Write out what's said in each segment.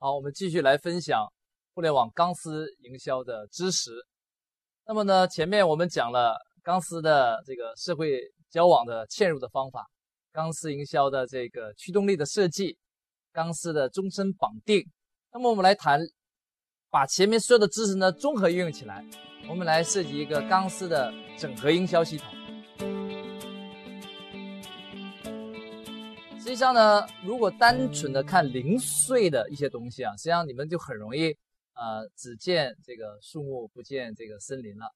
好，我们继续来分享互联网钢丝营销的知识。那么呢，前面我们讲了钢丝的这个社会交往的嵌入的方法，钢丝营销的这个驱动力的设计，钢丝的终身绑定。那么我们来谈，把前面所有的知识呢综合运用起来，我们来设计一个钢丝的整合营销系统。实际上呢，如果单纯的看零碎的一些东西啊，实际上你们就很容易，呃，只见这个树木，不见这个森林了。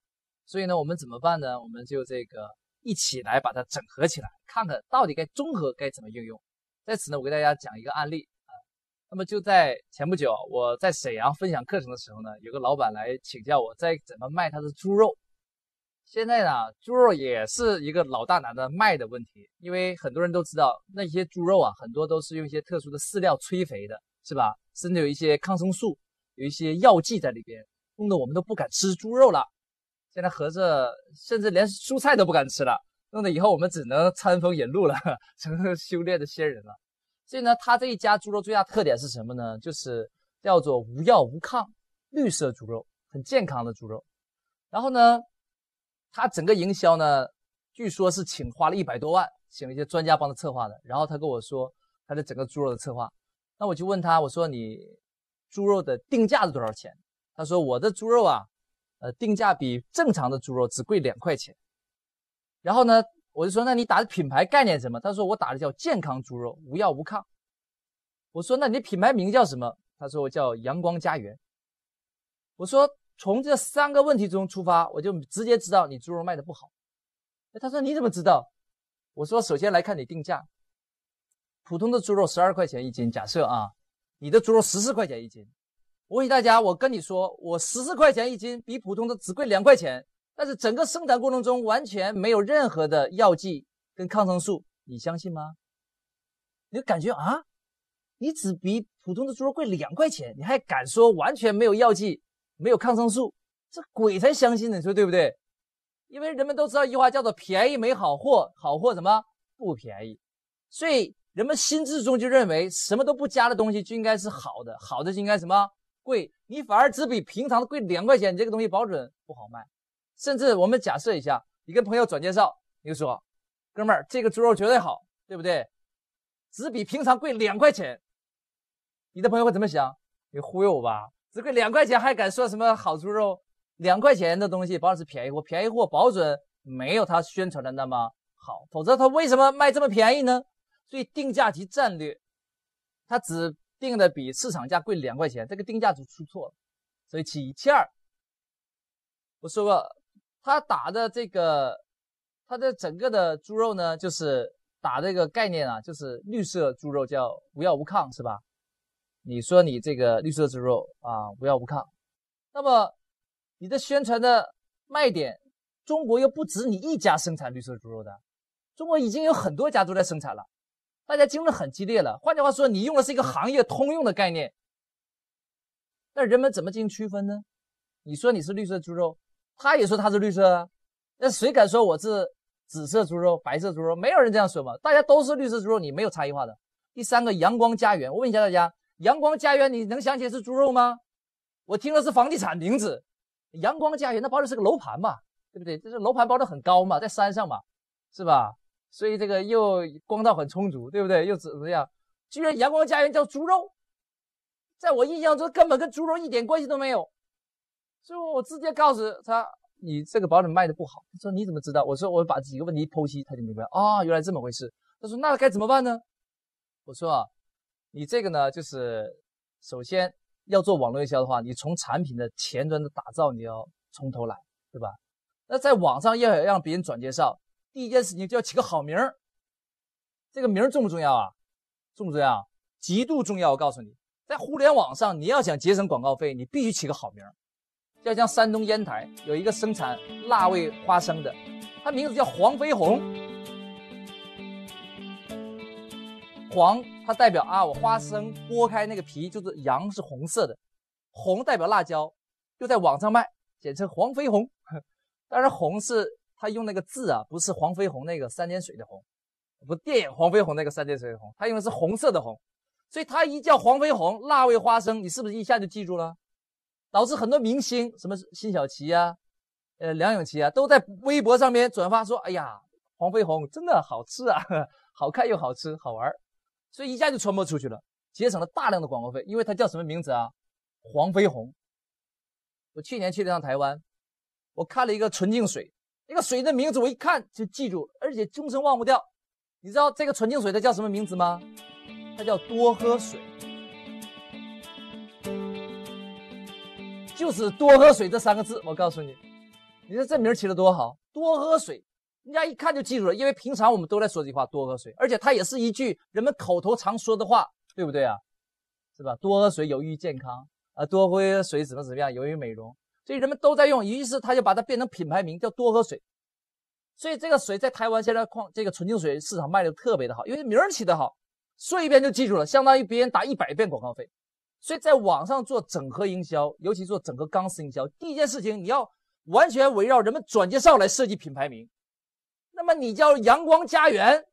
所以呢，我们怎么办呢？我们就这个一起来把它整合起来，看看到底该综合该怎么运用。在此呢，我给大家讲一个案例啊。那么就在前不久，我在沈阳分享课程的时候呢，有个老板来请教我在怎么卖他的猪肉。现在呢，猪肉也是一个老大难的卖的问题，因为很多人都知道那些猪肉啊，很多都是用一些特殊的饲料催肥的，是吧？甚至有一些抗生素，有一些药剂在里边，弄得我们都不敢吃猪肉了。现在合着甚至连蔬菜都不敢吃了，弄得以后我们只能餐风饮露了，成了修炼的仙人了。所以呢，他这一家猪肉最大特点是什么呢？就是叫做无药无抗绿色猪肉，很健康的猪肉。然后呢？他整个营销呢，据说是请花了一百多万，请了一些专家帮他策划的。然后他跟我说他的整个猪肉的策划，那我就问他，我说你猪肉的定价是多少钱？他说我的猪肉啊，呃，定价比正常的猪肉只贵两块钱。然后呢，我就说那你打的品牌概念什么？他说我打的叫健康猪肉，无药无抗。我说那你品牌名叫什么？他说我叫阳光家园。我说。从这三个问题中出发，我就直接知道你猪肉卖的不好。他说你怎么知道？我说首先来看你定价，普通的猪肉十二块钱一斤，假设啊，你的猪肉十四块钱一斤。我问大家，我跟你说，我十四块钱一斤比普通的只贵两块钱，但是整个生产过程中完全没有任何的药剂跟抗生素，你相信吗？你就感觉啊，你只比普通的猪肉贵两块钱，你还敢说完全没有药剂？没有抗生素，这鬼才相信呢，你说对不对？因为人们都知道一句话叫做“便宜没好货，好货什么不便宜”，所以人们心智中就认为什么都不加的东西就应该是好的，好的就应该什么贵，你反而只比平常的贵两块钱，你这个东西保准不好卖。甚至我们假设一下，你跟朋友转介绍，你就说：“哥们儿，这个猪肉绝对好，对不对？只比平常贵两块钱。”你的朋友会怎么想？你忽悠我吧？只贵两块钱还敢说什么好猪肉？两块钱的东西保是便宜货，便宜货保准没有他宣传的那么好，否则他为什么卖这么便宜呢？所以定价及战略，他只定的比市场价贵两块钱，这个定价就出错了。所以其一，其二，我说过，他打的这个，他的整个的猪肉呢，就是打这个概念啊，就是绿色猪肉叫无药无抗，是吧？你说你这个绿色猪肉啊无药无抗，那么你的宣传的卖点，中国又不止你一家生产绿色猪肉的，中国已经有很多家都在生产了，大家竞争很激烈了。换句话说，你用的是一个行业通用的概念，那人们怎么进行区分呢？你说你是绿色猪肉，他也说他是绿色，啊那谁敢说我是紫色猪肉、白色猪肉？没有人这样说嘛，大家都是绿色猪肉，你没有差异化的。第三个阳光家园，我问一下大家。阳光家园，你能想起来是猪肉吗？我听的是房地产名字。阳光家园，那包的是个楼盘嘛，对不对？这是楼盘包的很高嘛，在山上嘛，是吧？所以这个又光照很充足，对不对？又怎么样？居然阳光家园叫猪肉，在我印象中根本跟猪肉一点关系都没有。所以我直接告诉他，你这个保险卖的不好。他说你怎么知道？我说我把几个问题剖析，他就明白啊，原来这么回事。他说那该怎么办呢？我说啊。你这个呢，就是首先要做网络营销的话，你从产品的前端的打造，你要从头来，对吧？那在网上要让别人转介绍，第一件事情就要起个好名儿。这个名儿重不重要啊？重不重要？极度重要！我告诉你，在互联网上，你要想节省广告费，你必须起个好名儿。要像山东烟台有一个生产辣味花生的，它名字叫黄飞鸿。黄，它代表啊，我花生剥开那个皮，就是阳是红色的，红代表辣椒，又在网上卖，简称黄飞鸿。当然，红是他用那个字啊，不是黄飞鸿那个三点水的红，不电影黄飞鸿那个三点水的红，他用的是红色的红。所以它一叫黄飞鸿、辣味花生，你是不是一下就记住了？导致很多明星，什么辛晓琪啊，呃梁咏琪啊，都在微博上面转发说：“哎呀，黄飞鸿真的好吃啊，好看又好吃，好玩。”所以一下就传播出去了，节省了大量的广告费。因为它叫什么名字啊？黄飞鸿。我去年去了趟台湾，我看了一个纯净水，那个水的名字我一看就记住，而且终身忘不掉。你知道这个纯净水它叫什么名字吗？它叫多喝水。就是多喝水这三个字，我告诉你，你说这名起的多好，多喝水，人家一看就记住了，因为平常我们都在说这句话，多喝水，而且它也是一句人们口头常说的话，对不对啊？是吧？多喝水有益健康啊，多喝水怎么怎么样有益于美容，所以人们都在用，于是他就把它变成品牌名，叫多喝水。所以这个水在台湾现在矿这个纯净水市场卖的特别的好，因为名儿起的好，说一遍就记住了，相当于别人打一百遍广告费。所以在网上做整合营销，尤其做整合钢丝营销，第一件事情你要完全围绕人们转介绍来设计品牌名。那么你叫阳光家园，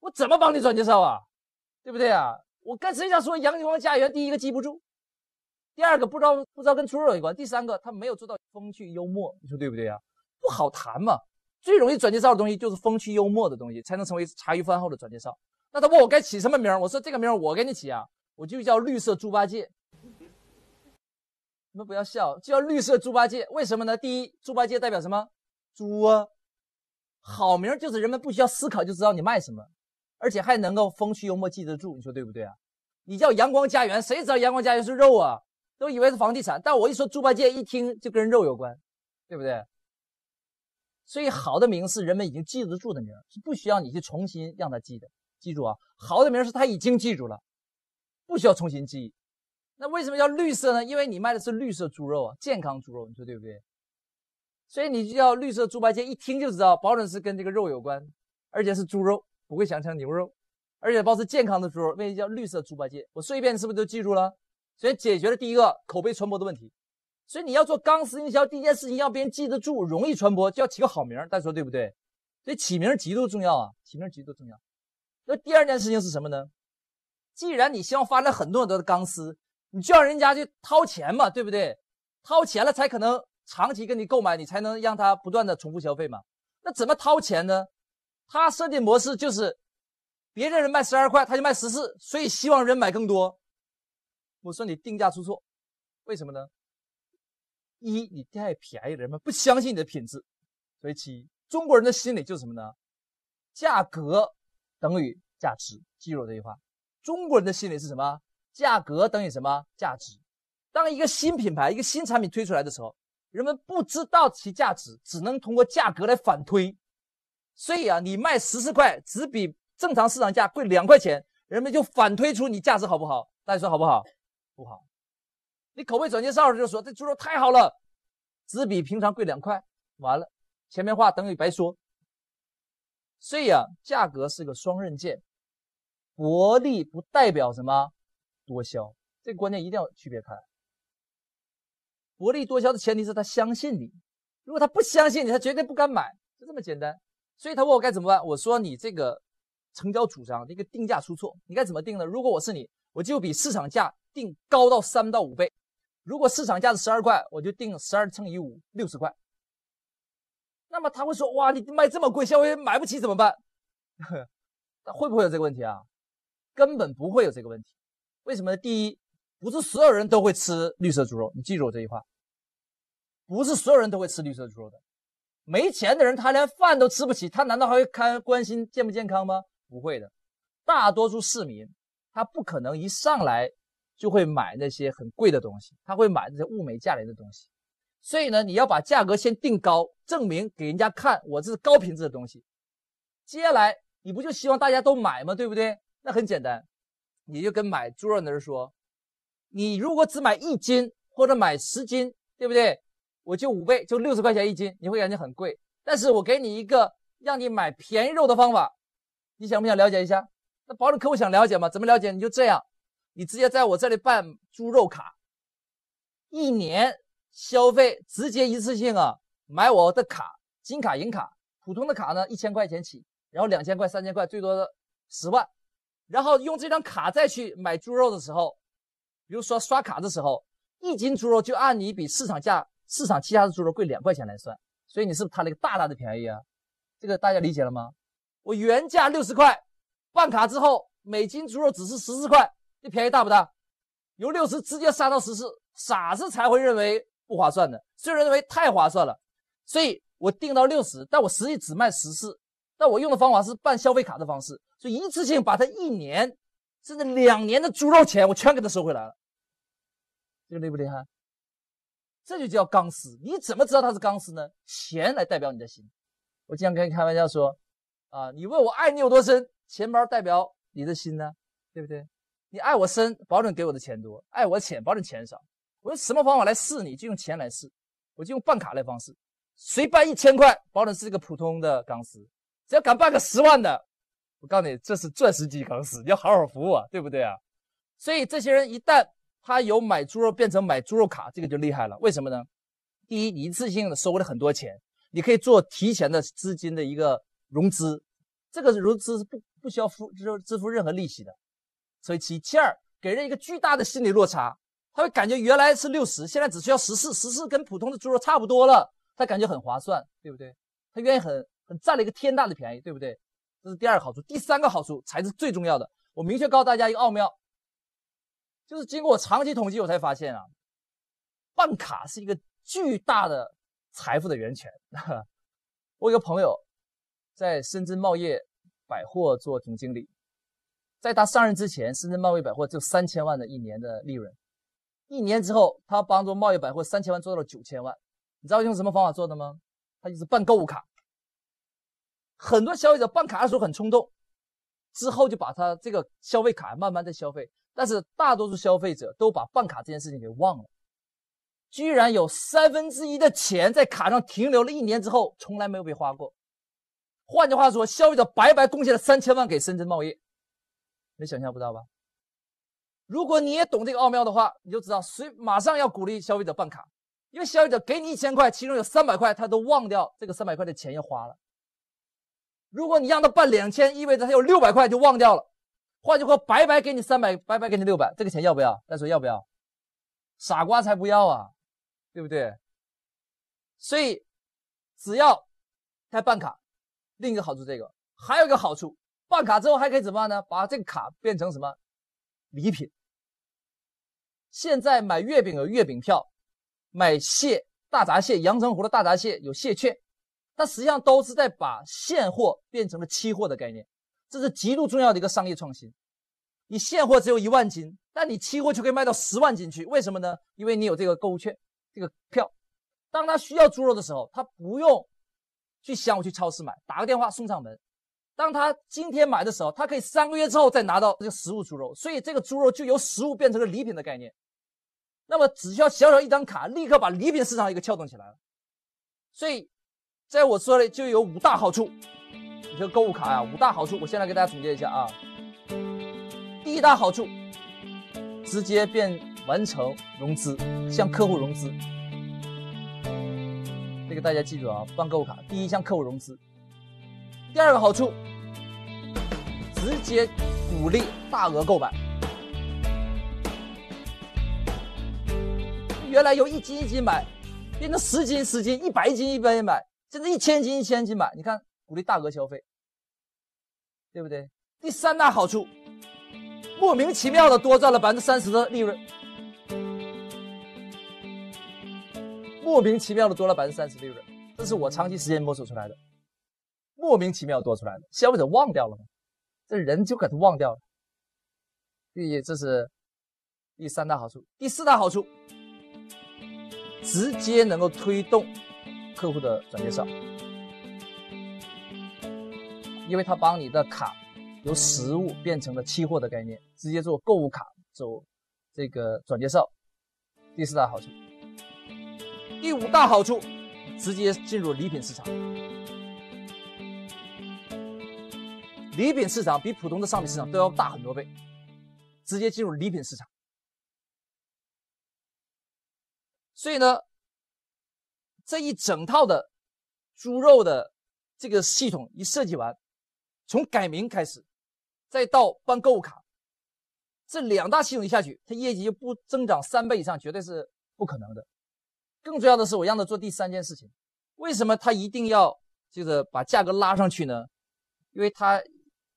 我怎么帮你转介绍啊？对不对啊？我跟谁家说阳光家园，第一个记不住，第二个不知道不知道跟猪肉有关，第三个他没有做到风趣幽默，你说对不对啊？不好谈嘛。最容易转介绍的东西就是风趣幽默的东西，才能成为茶余饭后的转介绍。那他问我该起什么名我说这个名我给你起啊。我就叫绿色猪八戒，你们不要笑，叫绿色猪八戒。为什么呢？第一，猪八戒代表什么？猪啊，好名就是人们不需要思考就知道你卖什么，而且还能够风趣幽默记得住。你说对不对啊？你叫阳光家园，谁知道阳光家园是肉啊？都以为是房地产。但我一说猪八戒，一听就跟肉有关，对不对？所以好的名是人们已经记得住的名，是不需要你去重新让他记的。记住啊，好的名是他已经记住了。不需要重新记，那为什么叫绿色呢？因为你卖的是绿色猪肉啊，健康猪肉，你说对不对？所以你就叫绿色猪八戒，一听就知道，保准是跟这个肉有关，而且是猪肉，不会想成牛肉，而且包是健康的猪肉，为什么叫绿色猪八戒？我说一遍，你是不是都记住了？所以解决了第一个口碑传播的问题。所以你要做钢丝营销，第一件事情要别人记得住，容易传播，就要起个好名，大家说对不对？所以起名极度重要啊，起名极度重要。那第二件事情是什么呢？既然你希望发展很多很多的钢丝，你就让人家去掏钱嘛，对不对？掏钱了才可能长期跟你购买，你才能让他不断的重复消费嘛。那怎么掏钱呢？他设计模式就是，别人卖十二块，他就卖十四，所以希望人买更多。我说你定价出错，为什么呢？一你太便宜了，人们不相信你的品质。所以其一中国人的心理就是什么呢？价格等于价值，记住这句话。中国人的心理是什么？价格等于什么？价值。当一个新品牌、一个新产品推出来的时候，人们不知道其价值，只能通过价格来反推。所以啊，你卖十四块，只比正常市场价贵两块钱，人们就反推出你价值好不好？大家说好不好？不好。你口碑转介绍时就说这猪肉太好了，只比平常贵两块，完了，前面话等于白说。所以啊，价格是个双刃剑。薄利不代表什么多销，这个观念一定要区别开。薄利多销的前提是他相信你，如果他不相信你，他绝对不敢买，就这么简单。所以他问我该怎么办，我说你这个成交主张这个定价出错，你该怎么定呢？如果我是你，我就比市场价定高到三到五倍。如果市场价是十二块，我就定十二乘以五，六十块。那么他会说，哇，你卖这么贵，消费者买不起怎么办？那会不会有这个问题啊？根本不会有这个问题，为什么呢？第一，不是所有人都会吃绿色猪肉，你记住我这句话，不是所有人都会吃绿色猪肉的。没钱的人他连饭都吃不起，他难道还会看关心健不健康吗？不会的，大多数市民他不可能一上来就会买那些很贵的东西，他会买那些物美价廉的东西。所以呢，你要把价格先定高，证明给人家看我这是高品质的东西。接下来你不就希望大家都买吗？对不对？那很简单，你就跟买猪肉的人说，你如果只买一斤或者买十斤，对不对？我就五倍，就六十块钱一斤，你会感觉很贵。但是我给你一个让你买便宜肉的方法，你想不想了解一下？那保证客户想了解吗？怎么了解？你就这样，你直接在我这里办猪肉卡，一年消费直接一次性啊，买我的卡，金卡、银卡，普通的卡呢一千块钱起，然后两千块、三千块，最多的十万。然后用这张卡再去买猪肉的时候，比如说刷卡的时候，一斤猪肉就按你比市场价、市场其他的猪肉贵两块钱来算，所以你是不是贪了一个大大的便宜啊？这个大家理解了吗？我原价六十块，办卡之后每斤猪肉只是十四块，这便宜大不大？由六十直接杀到十四，傻子才会认为不划算的，虽然认为太划算了，所以我定到六十，但我实际只卖十四。但我用的方法是办消费卡的方式，就一次性把它一年甚至两年的猪肉钱我全给他收回来了，这个厉不厉害？这就叫钢丝。你怎么知道他是钢丝呢？钱来代表你的心。我经常跟你开玩笑说，啊，你问我爱你有多深，钱包代表你的心呢，对不对？你爱我深，保准给我的钱多；爱我浅，保准钱少。我用什么方法来试你？就用钱来试，我就用办卡来方式，谁办一千块，保准是一个普通的钢丝。只要敢办个十万的，我告诉你，这是钻石级钢丝，你要好好服务啊，对不对啊？所以这些人一旦他有买猪肉变成买猪肉卡，这个就厉害了。为什么呢？第一，你一次性的收了很多钱，你可以做提前的资金的一个融资，这个融资是不不需要付支支付任何利息的。所以其其二，给人一个巨大的心理落差，他会感觉原来是六十，现在只需要十四，十四跟普通的猪肉差不多了，他感觉很划算，对不对？他愿意很。很占了一个天大的便宜，对不对？这是第二个好处。第三个好处才是最重要的。我明确告诉大家一个奥妙，就是经过我长期统计，我才发现啊，办卡是一个巨大的财富的源泉。我有个朋友在深圳茂业百货做总经理，在他上任之前，深圳茂业百货就三千万的一年的利润，一年之后，他帮助茂业百货三千万做到了九千万。你知道用什么方法做的吗？他就是办购物卡。很多消费者办卡的时候很冲动，之后就把他这个消费卡慢慢的消费，但是大多数消费者都把办卡这件事情给忘了，居然有三分之一的钱在卡上停留了一年之后，从来没有被花过。换句话说，消费者白白贡献了三千万给深圳贸易，你想象不到吧？如果你也懂这个奥妙的话，你就知道，谁马上要鼓励消费者办卡，因为消费者给你一千块，其中有三百块他都忘掉这个三百块的钱要花了。如果你让他办两千，意味着他有六百块就忘掉了。换句话，白白给你三百，白白给你六百，这个钱要不要？再说要不要？傻瓜才不要啊，对不对？所以，只要他办卡，另一个好处这个，还有一个好处，办卡之后还可以怎么办呢？把这个卡变成什么礼品？现在买月饼有月饼票，买蟹大闸蟹、阳澄湖的大闸蟹有蟹券。它实际上都是在把现货变成了期货的概念，这是极度重要的一个商业创新。你现货只有一万斤，但你期货就可以卖到十万斤去，为什么呢？因为你有这个购物券，这个票。当他需要猪肉的时候，他不用去想我去超市买，打个电话送上门。当他今天买的时候，他可以三个月之后再拿到这个实物猪肉，所以这个猪肉就由实物变成了礼品的概念。那么只需要小小一张卡，立刻把礼品市场一个撬动起来了。所以。在我这里就有五大好处，你这购物卡呀，五大好处，我先来给大家总结一下啊。第一大好处，直接变完成融资，向客户融资。这个大家记住啊，办购物卡，第一向客户融资。第二个好处，直接鼓励大额购买。原来由一斤一斤买，变成十斤十斤，一百斤一百斤买。现在一千斤、一千斤买，你看鼓励大额消费，对不对？第三大好处，莫名其妙的多赚了百分之三十的利润，莫名其妙的多了百分之三十利润，这是我长期时间摸索出来的，莫名其妙多出来的，消费者忘掉了吗？这人就给他忘掉了。第，这是第三大好处。第四大好处，直接能够推动。客户的转介绍，因为他帮你的卡由实物变成了期货的概念，直接做购物卡走这个转介绍。第四大好处，第五大好处，直接进入礼品市场。礼品市场比普通的商品市场都要大很多倍，直接进入礼品市场。所以呢？这一整套的猪肉的这个系统一设计完，从改名开始，再到办购物卡，这两大系统一下去，它业绩就不增长三倍以上，绝对是不可能的。更重要的是，我让他做第三件事情。为什么他一定要就是把价格拉上去呢？因为他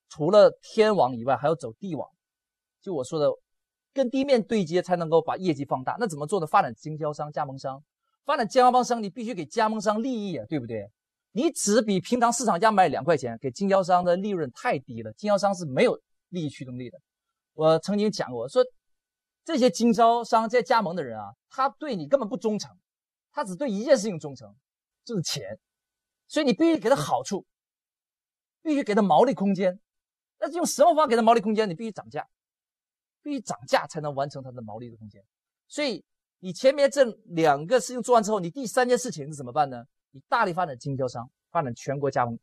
除了天网以外，还要走地网。就我说的，跟地面对接才能够把业绩放大。那怎么做呢？发展经销商、加盟商。发展加盟商，你必须给加盟商利益啊，对不对？你只比平常市场价卖两块钱，给经销商的利润太低了，经销商是没有利益驱动力的。我曾经讲过，说这些经销商在加盟的人啊，他对你根本不忠诚，他只对一件事情忠诚，就是钱。所以你必须给他好处，必须给他毛利空间。那用什么方法给他毛利空间？你必须涨价，必须涨价才能完成他的毛利的空间。所以。你前面这两个事情做完之后，你第三件事情是怎么办呢？你大力发展经销商，发展全国加盟，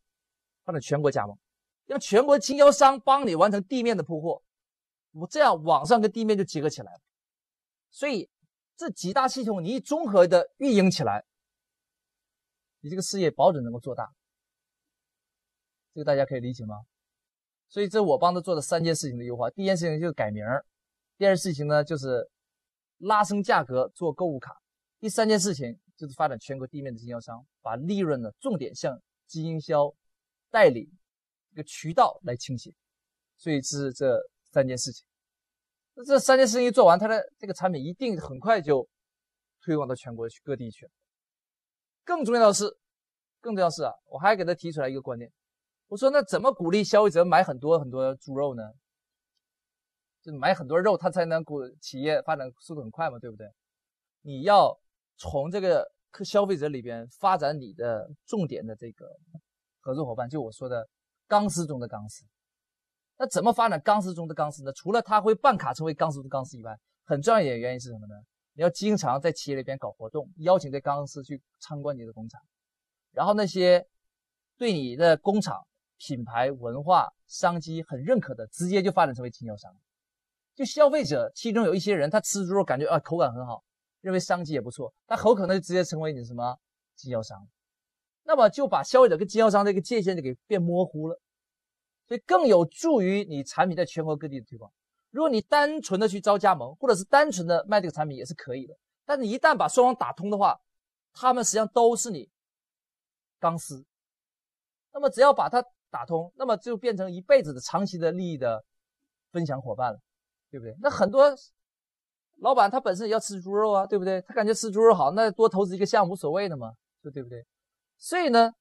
发展全国加盟，让全国经销商帮你完成地面的铺货，我这样网上跟地面就结合起来了。所以这几大系统你一综合的运营起来，你这个事业保准能够做大。这个大家可以理解吗？所以这我帮他做的三件事情的优化，第一件事情就是改名第二件事情呢就是。拉升价格做购物卡，第三件事情就是发展全国地面的经销商，把利润呢重点向经销、代理这个渠道来倾斜，所以是这三件事情。那这三件事情一做完，它的这个产品一定很快就推广到全国去各地去了。更重要的是，更重要是啊，我还给他提出来一个观点，我说那怎么鼓励消费者买很多很多猪肉呢？就买很多肉，它才能股企业发展速度很快嘛，对不对？你要从这个客消费者里边发展你的重点的这个合作伙伴，就我说的钢丝中的钢丝。那怎么发展钢丝中的钢丝呢？除了他会办卡成为钢丝中的钢丝以外，很重要一点原因是什么呢？你要经常在企业里边搞活动，邀请这钢丝去参观你的工厂，然后那些对你的工厂品牌文化商机很认可的，直接就发展成为经销商。就消费者，其中有一些人，他吃猪肉感觉啊口感很好，认为商机也不错，他很可能就直接成为你什么经销商，那么就把消费者跟经销商这个界限就给变模糊了，所以更有助于你产品在全国各地的推广。如果你单纯的去招加盟，或者是单纯的卖这个产品也是可以的，但是一旦把双方打通的话，他们实际上都是你钢丝，那么只要把它打通，那么就变成一辈子的长期的利益的分享伙伴了。对不对？那很多老板他本身也要吃猪肉啊，对不对？他感觉吃猪肉好，那多投资一个项目无所谓的嘛，说对不对？所以呢，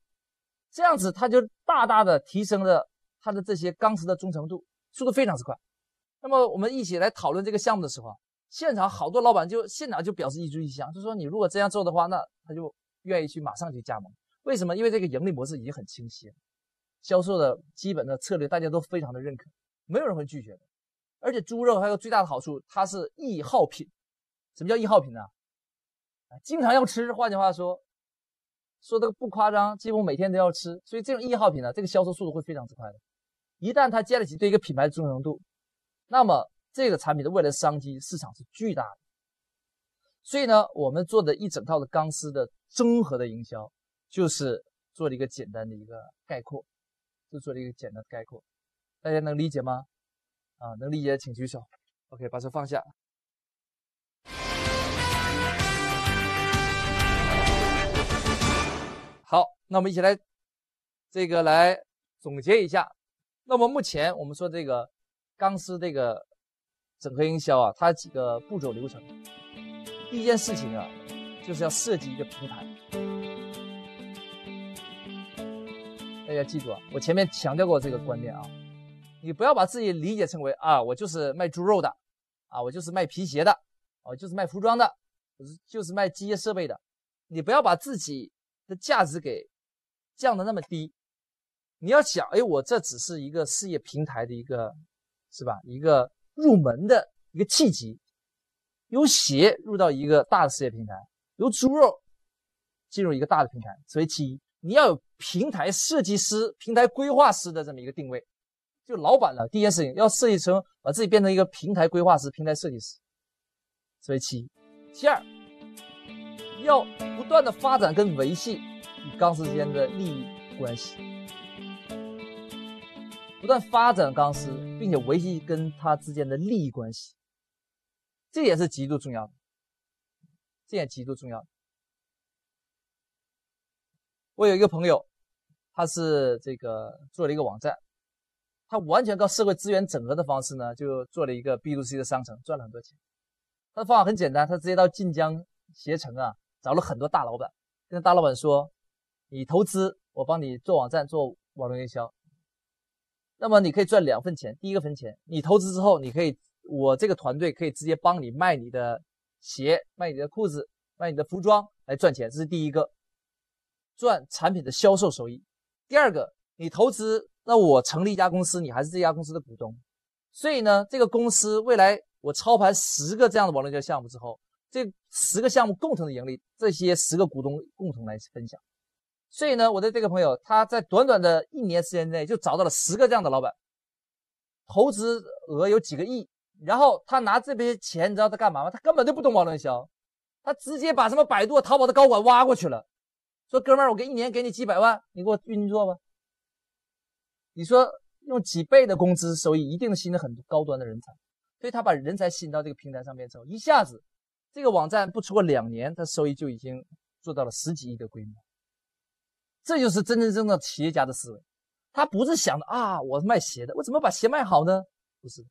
这样子他就大大的提升了他的这些钢丝的忠诚度，速度非常之快。那么我们一起来讨论这个项目的时候，现场好多老板就现场就表示一意意向，就说你如果这样做的话，那他就愿意去马上去加盟。为什么？因为这个盈利模式已经很清晰了，销售的基本的策略大家都非常的认可，没有人会拒绝的。而且猪肉还有最大的好处，它是易耗品。什么叫易耗品呢？经常要吃。换句话说，说这个不夸张，几乎每天都要吃。所以这种易耗品呢，这个销售速度会非常之快的。一旦它建立起对一个品牌的忠诚度，那么这个产品的未来商机市场是巨大的。所以呢，我们做的一整套的钢丝的综合的营销，就是做了一个简单的一个概括，就做了一个简单的概括。大家能理解吗？啊，能理解请举手。OK，把手放下。好，那我们一起来这个来总结一下。那么目前我们说这个钢丝这个整合营销啊，它几个步骤流程。第一件事情啊，就是要设计一个平台。大家记住啊，我前面强调过这个观点啊。你不要把自己理解成为啊，我就是卖猪肉的，啊，我就是卖皮鞋的，我就是卖服装的，我是就是卖机械设备的。你不要把自己的价值给降的那么低。你要想，哎，我这只是一个事业平台的一个，是吧？一个入门的一个契机，由鞋入到一个大的事业平台，由猪肉进入一个大的平台，所以其一。你要有平台设计师、平台规划师的这么一个定位。就老板了，第一件事情要设计成把自己变成一个平台规划师、平台设计师，这为其一。其二，要不断的发展跟维系与钢丝之间的利益关系。不断发展钢丝，并且维系跟他之间的利益关系，这也是极度重要的，这也极度重要的。我有一个朋友，他是这个做了一个网站，他完全靠社会资源整合的方式呢，就做了一个 B to C 的商城，赚了很多钱。他的方法很简单，他直接到晋江携程啊，找了很多大老板，跟大老板说：“你投资，我帮你做网站，做网络营销。那么你可以赚两份钱，第一个分钱，你投资之后，你可以，我这个团队可以直接帮你卖你的鞋，卖你的裤子，卖你的服装来赚钱，这是第一个。”赚产品的销售收益。第二个，你投资，那我成立一家公司，你还是这家公司的股东。所以呢，这个公司未来我操盘十个这样的网络营销项目之后，这十个项目共同的盈利，这些十个股东共同来分享。所以呢，我的这个朋友他在短短的一年时间内就找到了十个这样的老板，投资额有几个亿。然后他拿这些钱，你知道他干嘛吗？他根本就不懂网络营销，他直接把什么百度、淘宝的高管挖过去了。说哥们儿，我给一年给你几百万，你给我运作吧。你说用几倍的工资收益，一定吸引了很多高端的人才。所以他把人才吸引到这个平台上面之后，一下子这个网站不出过两年，他收益就已经做到了十几亿的规模。这就是真真正正企业家的思维。他不是想着啊，我卖鞋的，我怎么把鞋卖好呢？不是，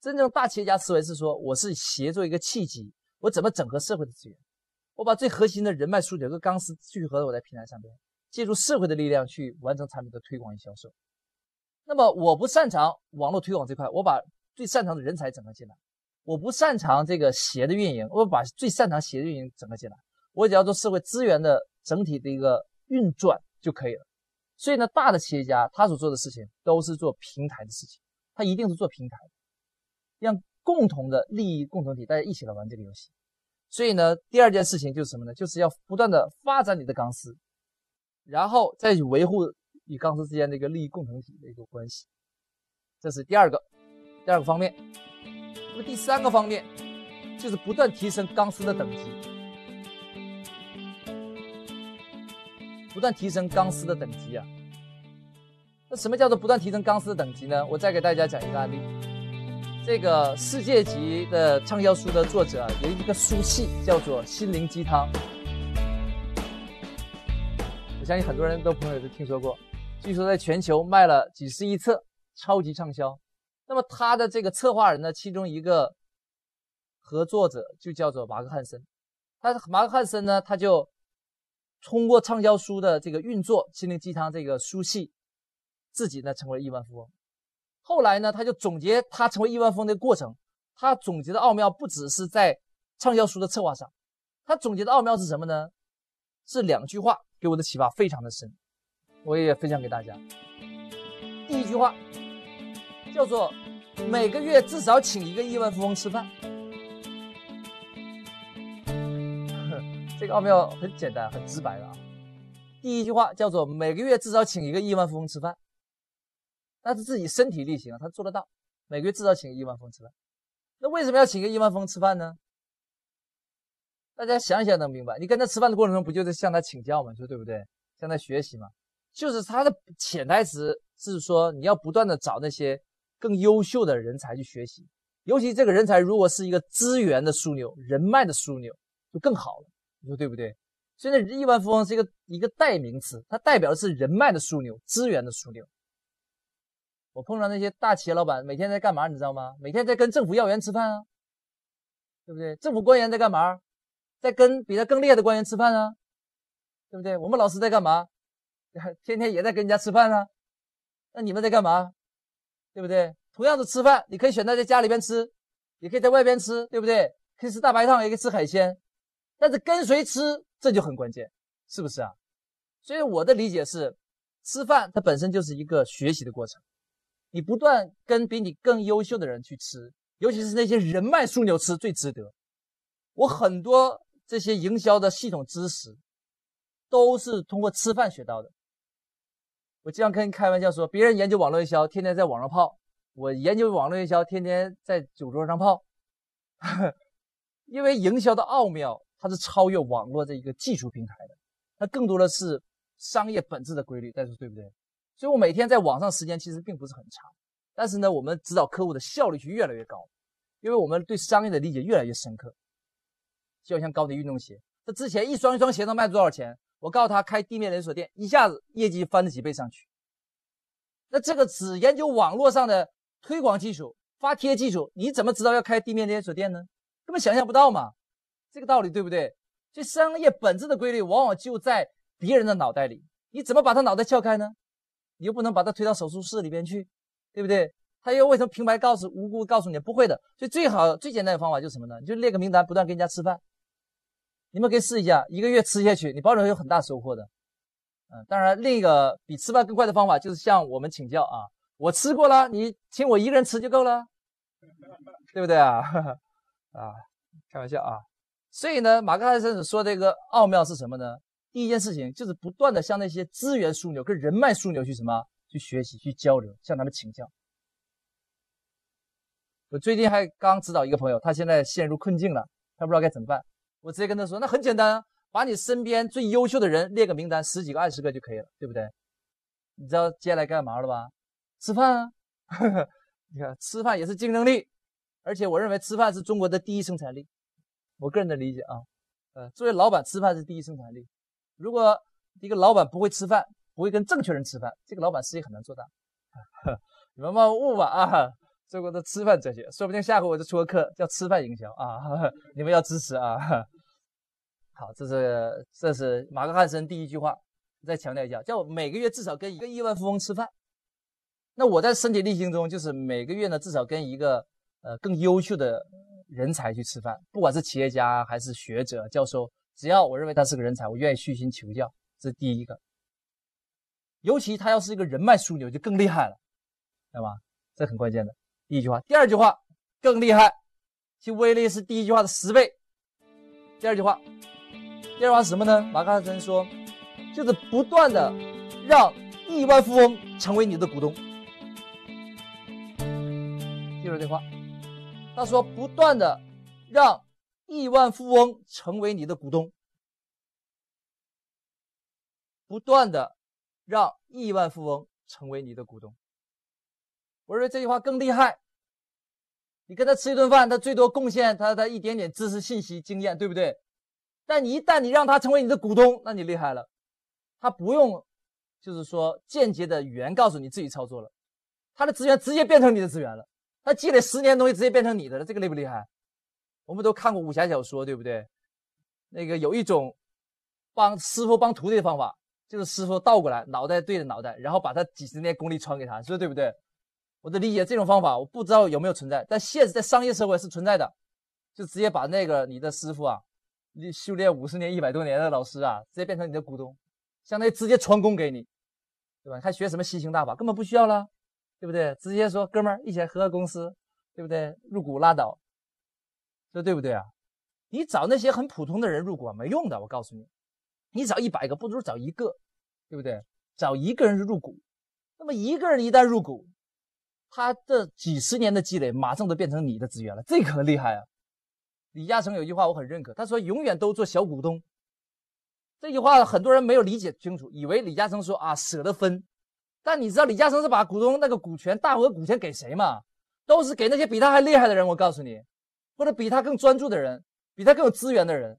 真正大企业家思维是说，我是鞋做一个契机，我怎么整合社会的资源。我把最核心的人脉数据和钢丝聚合我在平台上边，借助社会的力量去完成产品的推广与销售。那么我不擅长网络推广这块，我把最擅长的人才整合进来。我不擅长这个鞋的运营，我把最擅长鞋的运营整合进来。我只要做社会资源的整体的一个运转就可以了。所以呢，大的企业家他所做的事情都是做平台的事情，他一定是做平台，让共同的利益共同体大家一起来玩这个游戏。所以呢，第二件事情就是什么呢？就是要不断的发展你的钢丝，然后再去维护与钢丝之间的一个利益共同体的一个关系。这是第二个，第二个方面。那么第三个方面就是不断提升钢丝的等级，不断提升钢丝的等级啊。那什么叫做不断提升钢丝的等级呢？我再给大家讲一个案例。这个世界级的畅销书的作者有一个书系叫做《心灵鸡汤》，我相信很多人都朋友都听说过。据说在全球卖了几十亿册，超级畅销。那么他的这个策划人呢，其中一个合作者就叫做马克汉森。他马克汉森呢，他就通过畅销书的这个运作，《心灵鸡汤》这个书系，自己呢成为亿万富翁。后来呢，他就总结他成为亿万富翁的过程。他总结的奥妙不只是在畅销书的策划上，他总结的奥妙是什么呢？是两句话，给我的启发非常的深，我也分享给大家。第一句话叫做每个月至少请一个亿万富翁吃饭。这个奥妙很简单，很直白的啊。第一句话叫做每个月至少请一个亿万富翁吃饭。那是自己身体力行啊，他做得到，每个月至少请个亿万富翁吃饭。那为什么要请个亿万富翁吃饭呢？大家想想能明白。你跟他吃饭的过程中，不就是向他请教吗？说对不对？向他学习嘛。就是他的潜台词是说，你要不断的找那些更优秀的人才去学习，尤其这个人才如果是一个资源的枢纽、人脉的枢纽，就更好了。你说对不对？所以那，亿万富翁是一个一个代名词，它代表的是人脉的枢纽、资源的枢纽。我碰上那些大企业老板，每天在干嘛？你知道吗？每天在跟政府要员吃饭啊，对不对？政府官员在干嘛？在跟比他更厉害的官员吃饭啊，对不对？我们老师在干嘛？天天也在跟人家吃饭啊。那你们在干嘛？对不对？同样的吃饭，你可以选择在家里边吃，也可以在外边吃，对不对？可以吃大排档，也可以吃海鲜。但是跟谁吃，这就很关键，是不是啊？所以我的理解是，吃饭它本身就是一个学习的过程。你不断跟比你更优秀的人去吃，尤其是那些人脉枢纽吃最值得。我很多这些营销的系统知识，都是通过吃饭学到的。我经常跟开玩笑说，别人研究网络营销，天天在网上泡；我研究网络营销，天天在酒桌上泡。因为营销的奥妙，它是超越网络这一个技术平台的，它更多的是商业本质的规律。大家说对不对？所以我每天在网上时间其实并不是很长，但是呢，我们指导客户的效率却越来越高，因为我们对商业的理解越来越深刻。就像高迪运动鞋，这之前一双一双鞋能卖多少钱？我告诉他开地面连锁店，一下子业绩翻了几倍上去。那这个只研究网络上的推广技术、发帖技术，你怎么知道要开地面连锁店呢？根本想象不到嘛，这个道理对不对？所以商业本质的规律往往就在别人的脑袋里，你怎么把他脑袋撬开呢？你又不能把他推到手术室里边去，对不对？他又为什么平白告诉无辜告诉你不会的？所以最好最简单的方法就是什么呢？你就列个名单，不断跟人家吃饭。你们可以试一下，一个月吃下去，你保证会有很大收获的。嗯，当然，另一个比吃饭更快的方法就是向我们请教啊。我吃过了，你请我一个人吃就够了，对不对啊？啊，开玩笑啊。所以呢，马克汉森说这个奥妙是什么呢？第一件事情就是不断的向那些资源枢纽跟人脉枢纽去什么去学习去交流，向他们请教。我最近还刚指导一个朋友，他现在陷入困境了，他不知道该怎么办。我直接跟他说：“那很简单啊，把你身边最优秀的人列个名单，十几个、二十个就可以了，对不对？你知道接下来干嘛了吧？吃饭啊！你看，吃饭也是竞争力，而且我认为吃饭是中国的第一生产力。我个人的理解啊，呃，作为老板，吃饭是第一生产力。如果一个老板不会吃饭，不会跟正确人吃饭，这个老板事业很难做大。你们莫误吧啊！”中国的吃饭哲学，说不定下回我就出个课叫吃饭营销啊，你们要支持啊。好，这是这是马克汉森第一句话，再强调一下，叫每个月至少跟一个亿万富翁吃饭。那我在身体力行中，就是每个月呢至少跟一个呃更优秀的人才去吃饭，不管是企业家还是学者、教授，只要我认为他是个人才，我愿意虚心求教，这是第一个。尤其他要是一个人脉枢纽，就更厉害了，知道吧？这很关键的。第一句话，第二句话更厉害，其威力是第一句话的十倍。第二句话，第二句话是什么呢？马克思说，就是不断的让亿万富翁成为你的股东。记住这话，他说不断的让亿万富翁成为你的股东，不断的让亿万富翁成为你的股东。我认为这句话更厉害。你跟他吃一顿饭，他最多贡献他的一点点知识、信息、经验，对不对？但你一旦你让他成为你的股东，那你厉害了。他不用，就是说间接的语言告诉你自己操作了，他的资源直接变成你的资源了。他积累十年东西直接变成你的了，这个厉不厉害？我们都看过武侠小说，对不对？那个有一种帮师傅帮徒弟的方法，就是师傅倒过来，脑袋对着脑袋，然后把他几十年功力传给他，说对不对？我的理解，这种方法我不知道有没有存在，但现实在商业社会是存在的，就直接把那个你的师傅啊，你修炼五十年、一百多年的老师啊，直接变成你的股东，相当于直接传功给你，对吧？还学什么吸星大法，根本不需要了，对不对？直接说哥们儿一起来合个公司，对不对？入股拉倒，这对不对啊？你找那些很普通的人入股没用的，我告诉你，你找一百个不如找一个，对不对？找一个人入股，那么一个人一旦入股。他这几十年的积累，马上都变成你的资源了，这可厉害啊！李嘉诚有句话我很认可，他说：“永远都做小股东。”这句话很多人没有理解清楚，以为李嘉诚说啊舍得分，但你知道李嘉诚是把股东那个股权大额股权给谁吗？都是给那些比他还厉害的人。我告诉你，或者比他更专注的人，比他更有资源的人。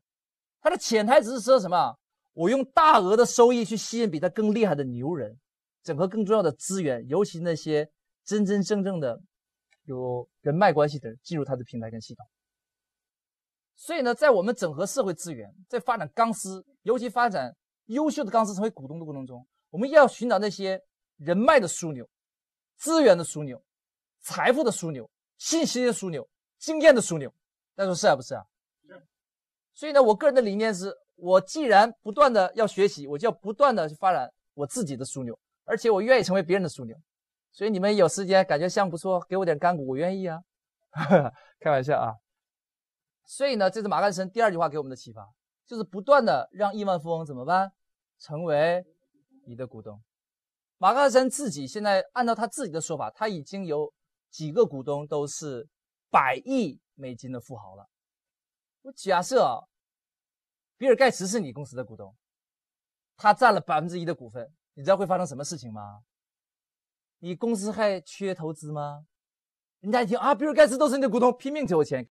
他的潜台词是说什么？我用大额的收益去吸引比他更厉害的牛人，整合更重要的资源，尤其那些。真真正正的有人脉关系的人进入他的平台跟系统，所以呢，在我们整合社会资源，在发展钢丝，尤其发展优秀的钢丝成为股东的过程中，我们要寻找那些人脉的枢纽、资源的枢纽、财富的枢纽、信息的枢纽、经验的枢纽。大家说是啊，不是啊？是。所以呢，我个人的理念是，我既然不断的要学习，我就要不断的去发展我自己的枢纽，而且我愿意成为别人的枢纽。所以你们有时间感觉像不错，给我点干股，我愿意啊。开玩笑啊。所以呢，这是马克森第二句话给我们的启发，就是不断的让亿万富翁怎么办，成为你的股东。马克森自己现在按照他自己的说法，他已经有几个股东都是百亿美金的富豪了。我假设啊，比尔盖茨是你公司的股东，他占了百分之一的股份，你知道会发生什么事情吗？你公司还缺投资吗？人家一听啊，比尔盖茨都是你的股东，拼命给我钱。